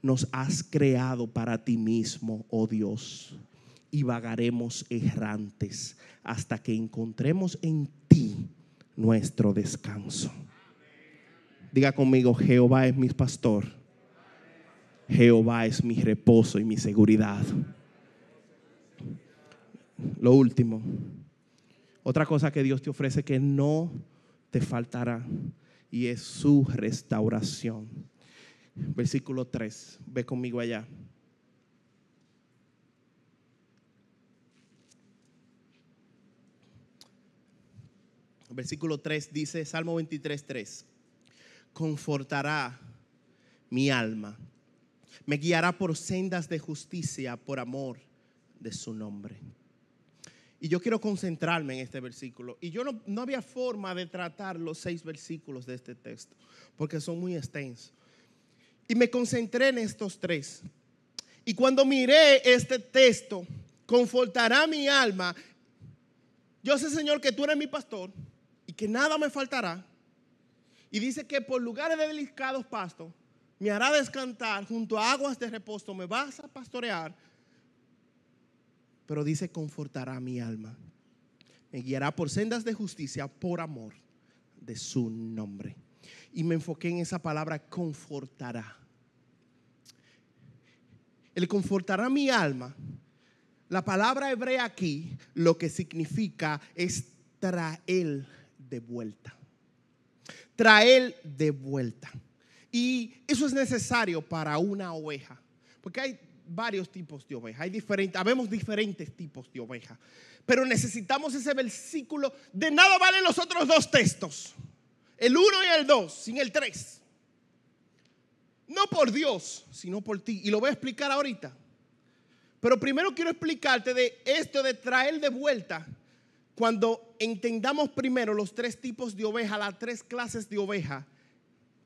Nos has creado para ti mismo, oh Dios, y vagaremos errantes hasta que encontremos en ti nuestro descanso. Diga conmigo, Jehová es mi pastor. Jehová es mi reposo y mi seguridad. Lo último, otra cosa que Dios te ofrece que no te faltará y es su restauración. Versículo 3, ve conmigo allá. Versículo 3 dice, Salmo 23, 3 confortará mi alma. Me guiará por sendas de justicia por amor de su nombre. Y yo quiero concentrarme en este versículo. Y yo no, no, había forma de tratar los seis versículos de este texto, porque son muy extensos. Y me concentré en estos tres. Y cuando miré este texto, confortará mi alma. Yo sé, Señor, que tú eres mi pastor y que nada me faltará. Y dice que por lugares de delicados pastos me hará descantar junto a aguas de reposo, me vas a pastorear. Pero dice, confortará mi alma. Me guiará por sendas de justicia por amor de su nombre. Y me enfoqué en esa palabra, confortará. El confortará mi alma. La palabra hebrea aquí lo que significa es traer de vuelta traer de vuelta. Y eso es necesario para una oveja, porque hay varios tipos de ovejas, hay diferentes, habemos diferentes tipos de ovejas, pero necesitamos ese versículo. De nada valen los otros dos textos, el uno y el dos, sin el tres. No por Dios, sino por ti. Y lo voy a explicar ahorita. Pero primero quiero explicarte de esto de traer de vuelta cuando entendamos primero los tres tipos de oveja, las tres clases de oveja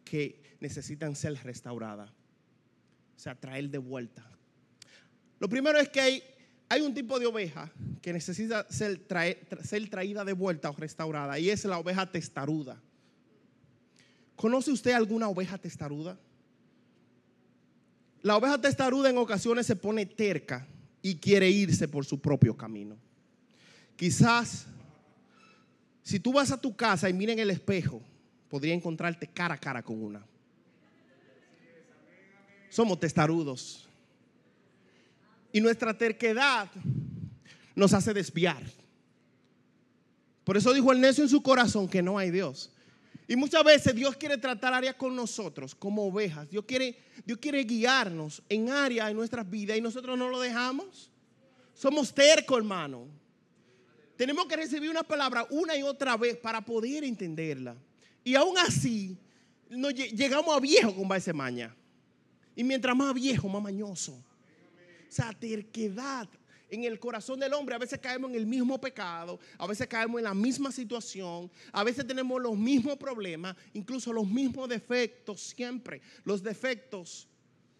que necesitan ser restauradas, o sea, traer de vuelta. Lo primero es que hay, hay un tipo de oveja que necesita ser, traída de vuelta o restaurada y es la oveja testaruda. ¿Conoce usted alguna oveja testaruda? La oveja testaruda en ocasiones se pone terca y quiere irse por su propio camino. Quizás si tú vas a tu casa y miren el espejo, podría encontrarte cara a cara con una. Somos testarudos. Y nuestra terquedad nos hace desviar. Por eso dijo el necio en su corazón que no hay Dios. Y muchas veces Dios quiere tratar áreas con nosotros como ovejas. Dios quiere, Dios quiere guiarnos en áreas de nuestras vidas y nosotros no lo dejamos. Somos tercos, hermano. Tenemos que recibir una palabra una y otra vez para poder entenderla. Y aún así, llegamos a viejo con base maña. Y mientras más viejo, más mañoso. O sea, terquedad en el corazón del hombre. A veces caemos en el mismo pecado, a veces caemos en la misma situación, a veces tenemos los mismos problemas, incluso los mismos defectos siempre. Los defectos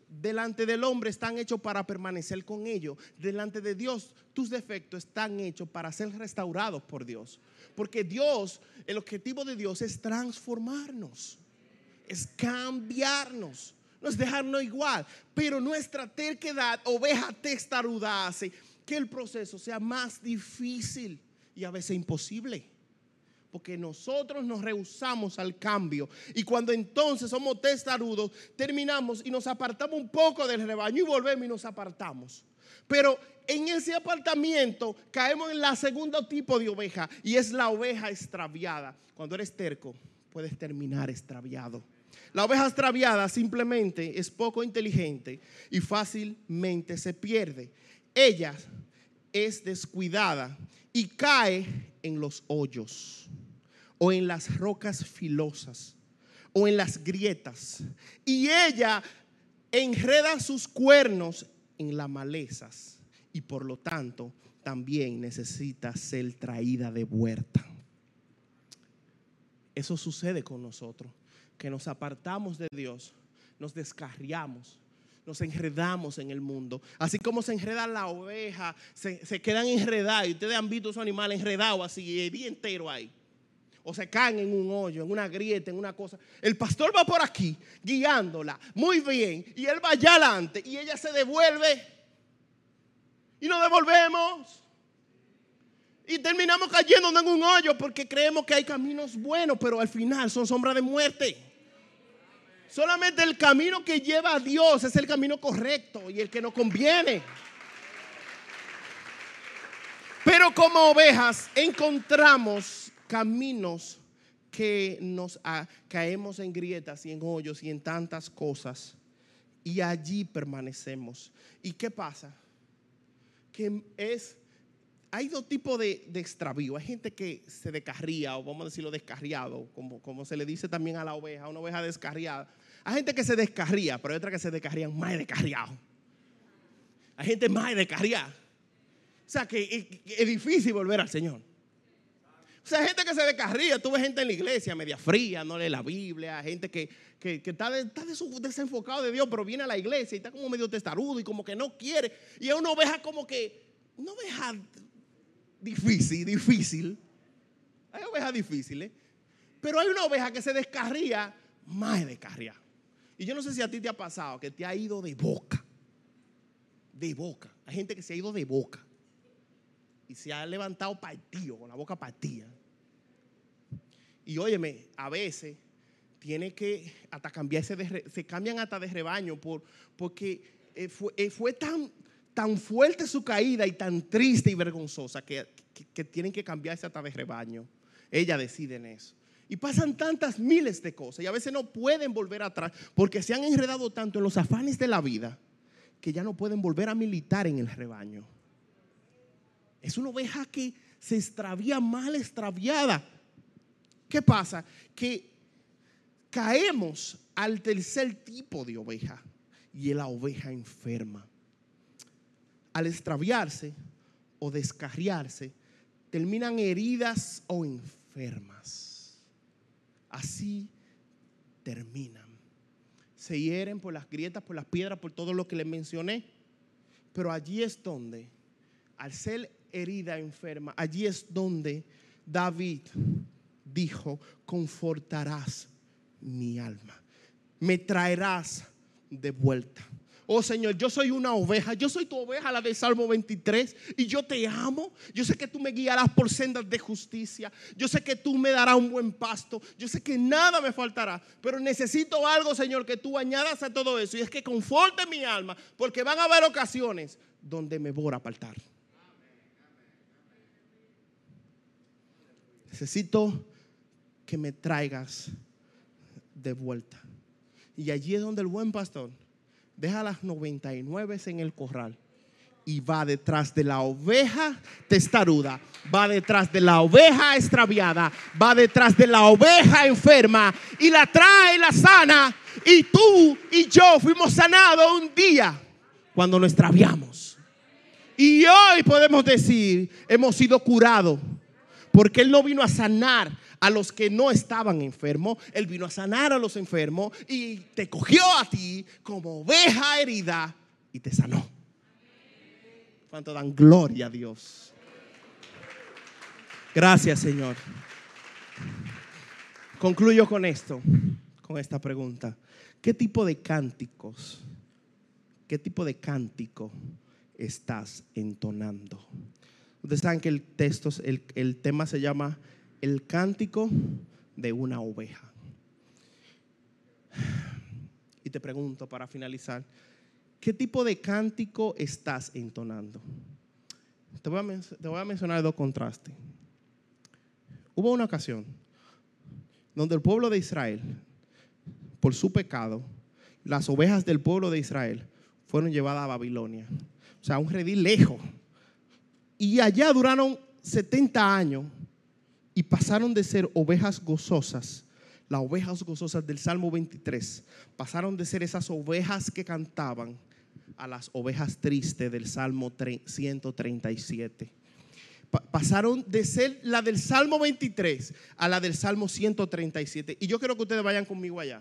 delante del hombre están hechos para permanecer con ellos. Delante de Dios, tus defectos están hechos para ser restaurados por Dios. Porque Dios, el objetivo de Dios es transformarnos, es cambiarnos, no es dejarnos igual. Pero nuestra terquedad, oveja testaruda, hace que el proceso sea más difícil y a veces imposible porque nosotros nos rehusamos al cambio. Y cuando entonces somos testarudos, terminamos y nos apartamos un poco del rebaño y volvemos y nos apartamos. Pero en ese apartamiento caemos en la segunda tipo de oveja y es la oveja extraviada. Cuando eres terco, puedes terminar extraviado. La oveja extraviada simplemente es poco inteligente y fácilmente se pierde. Ella es descuidada y cae en los hoyos o en las rocas filosas o en las grietas. Y ella enreda sus cuernos en las malezas y por lo tanto también necesita ser traída de vuelta. Eso sucede con nosotros, que nos apartamos de Dios, nos descarriamos, nos enredamos en el mundo. Así como se enreda la oveja, se, quedan enredados. Y ustedes han visto esos animales enredados así, el día entero ahí o se caen en un hoyo, en una grieta, en una cosa. El pastor va por aquí guiándola muy bien y él va allá adelante y ella se devuelve y nos devolvemos. Y terminamos cayendo en un hoyo porque creemos que hay caminos buenos, pero al final son sombras de muerte. Solamente el camino que lleva a Dios es el camino correcto y el que nos conviene. Pero como ovejas encontramos caminos que nos caemos en grietas y en hoyos y en tantas cosas y allí permanecemos. ¿Y qué pasa? Que es, hay dos tipos de, extravío. Hay gente que se descarría, o vamos a decirlo descarriado, como, como se le dice también a la oveja, una oveja descarriada. Hay gente que se descarría, pero hay otra que se descarrían más descarriado. Hay gente más descarriada. O sea que es difícil volver al Señor. O sea, gente que se descarría. Tuve gente en la iglesia media fría, no lee la Biblia, gente que, está, desenfocado de Dios, pero viene a la iglesia y está como medio testarudo y como que no quiere. Y es una oveja como que, una oveja difícil, difícil. Hay ovejas difíciles. Pero hay una oveja que se descarría más descarría. Y yo no sé si a ti te ha pasado que te ha ido de boca. De boca. Hay gente que se ha ido de boca y se ha levantado partido, con la boca partida. Y óyeme, a veces tiene que hasta cambiarse de, se cambian hasta de rebaño por, porque eh, eh, fue, tan, tan fuerte su caída y tan triste y vergonzosa que, que, tienen que cambiarse hasta de rebaño. Ella decide en eso. Y pasan tantas miles de cosas y a veces no pueden volver atrás porque se han enredado tanto en los afanes de la vida que ya no pueden volver a militar en el rebaño. Es una oveja que se extravía mal extraviada. ¿Qué pasa? Que caemos al tercer tipo de oveja y es la oveja enferma. Al extraviarse o descarriarse, terminan heridas o enfermas. Así terminan. Se hieren por las grietas, por las piedras, por todo lo que les mencioné. Pero allí es donde, al ser herida enferma. Allí es donde David dijo, confortarás mi alma, me traerás de vuelta. Oh Señor, yo soy una oveja, yo soy tu oveja, la del Salmo 23, y yo te amo. Yo sé que tú me guiarás por sendas de justicia. Yo sé que tú me darás un buen pasto. Yo sé que nada me faltará, pero necesito algo, Señor, que tú añadas a todo eso, y es que conforte mi alma, porque van a haber ocasiones donde me voy a apartar. necesito que me traigas de vuelta. Y allí es donde el buen pastor deja las 99 en el corral y va detrás de la oveja testaruda, va detrás de la oveja extraviada, va detrás de la oveja enferma y la trae, la sana. Y tú y yo fuimos sanados un día cuando nos extraviamos. Y hoy podemos decir, hemos sido curados. Porque Él no vino a sanar a los que no estaban enfermos. Él vino a sanar a los enfermos y te cogió a ti como oveja herida y te sanó. ¿Cuánto dan gloria a Dios? Gracias, Señor. Concluyo con esto, con esta pregunta. ¿Qué tipo de cánticos, qué tipo de cántico estás entonando? Ustedes saben que el texto, el, el tema se llama El cántico de una oveja. Y te pregunto para finalizar, ¿qué tipo de cántico estás entonando? Te voy a, te voy a mencionar dos contrastes. Hubo una ocasión donde el pueblo de Israel, por su pecado, las ovejas del pueblo de Israel fueron llevadas a Babilonia. O sea, un redil lejos. Y allá duraron 70 años y pasaron de ser ovejas gozosas, las ovejas gozosas del Salmo 23, pasaron de ser esas ovejas que cantaban a las ovejas tristes del Salmo 137 pasaron de ser la del Salmo 23 a la del Salmo 137. Y yo quiero que ustedes vayan conmigo allá.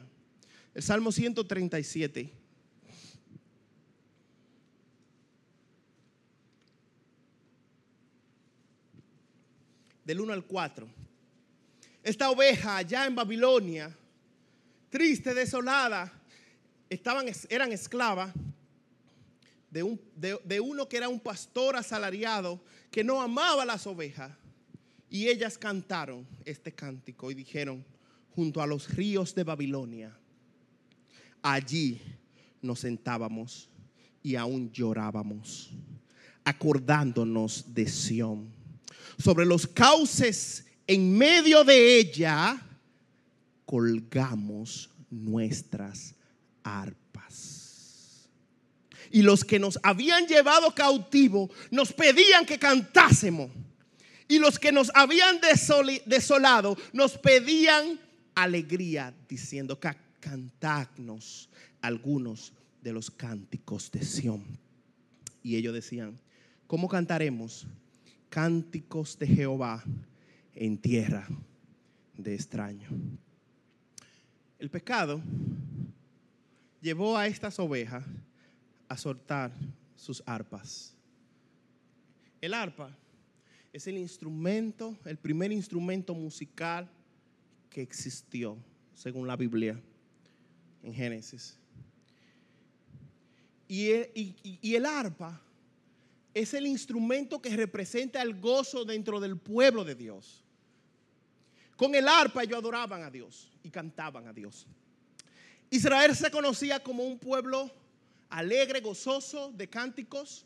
El Salmo 137. Del 1 al 4. Esta oveja allá en Babilonia, triste, desolada, estaban, eran esclavas de, de, uno que era un pastor asalariado que no amaba las ovejas. Y ellas cantaron este cántico y dijeron, junto a los ríos de Babilonia, allí nos sentábamos y aún llorábamos, acordándonos de Sión. Sobre los cauces en medio de ella colgamos nuestras arpas y los que nos habían llevado cautivo nos pedían que cantásemos. Y los que nos habían desolado nos pedían alegría, diciendo que cantadnos algunos de los cánticos de Sión. Y ellos decían, ¿cómo cantaremos cánticos de Jehová en tierra de extraño? El pecado llevó a estas ovejas a soltar sus arpas. El arpa es el instrumento, el primer instrumento musical que existió, según la Biblia, en Génesis. Y el, arpa es el instrumento que representa el gozo dentro del pueblo de Dios. Con el arpa ellos adoraban a Dios y cantaban a Dios. Israel se conocía como un pueblo alegre, gozoso de cánticos.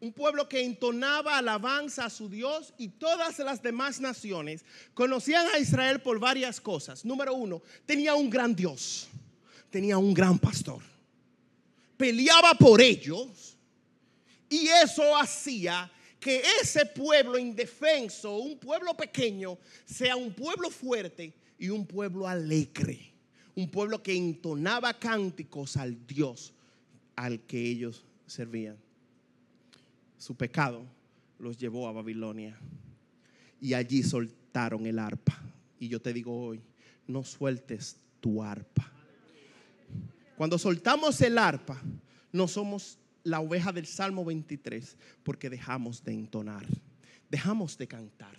Un pueblo que entonaba alabanza a su Dios y todas las demás naciones conocían a Israel por varias cosas. Número uno, tenía un gran Dios, tenía un gran pastor, peleaba por ellos y eso hacía que ese pueblo indefenso, un pueblo pequeño, sea un pueblo fuerte y un pueblo alegre un pueblo que entonaba cánticos al Dios al que ellos servían. Su pecado los llevó a Babilonia y allí soltaron el arpa. Y yo te digo hoy, no sueltes tu arpa. Cuando soltamos el arpa, no somos la oveja del Salmo 23 porque dejamos de entonar, dejamos de cantar,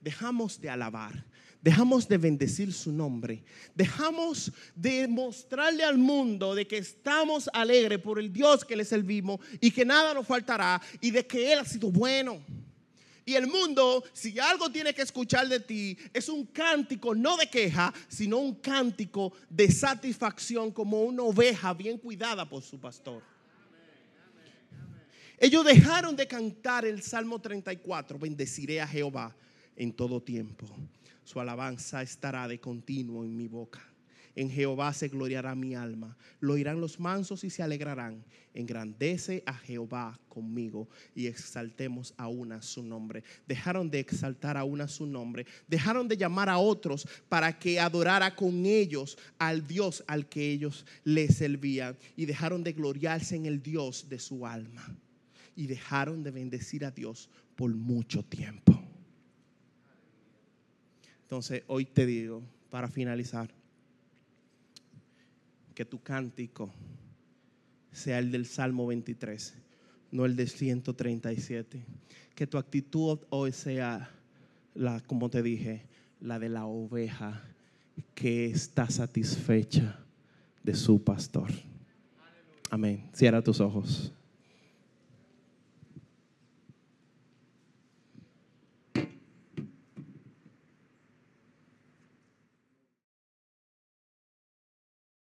dejamos de alabar, dejamos de bendecir su nombre, dejamos de mostrarle al mundo de que estamos alegres por el Dios que le servimos y que nada nos faltará y de que Él ha sido bueno. Y el mundo, si algo tiene que escuchar de ti, es un cántico no de queja, sino un cántico de satisfacción como una oveja bien cuidada por su pastor. Ellos dejaron de cantar el Salmo 34, bendeciré a Jehová en todo tiempo. Su alabanza estará de continuo en mi boca. En Jehová se gloriará mi alma. Lo oirán los mansos y se alegrarán. Engrandece a Jehová conmigo y exaltemos a una su nombre. Dejaron de exaltar a una su nombre. Dejaron de llamar a otros para que adorara con ellos al Dios al que ellos le servían. Y dejaron de gloriarse en el Dios de su alma. Y dejaron de bendecir a Dios por mucho tiempo. Entonces, hoy te digo, para finalizar, que tu cántico sea el del Salmo 23, no el del 137. Que tu actitud hoy sea la, como te dije, la de la oveja que está satisfecha de su pastor. Amén. Cierra tus ojos.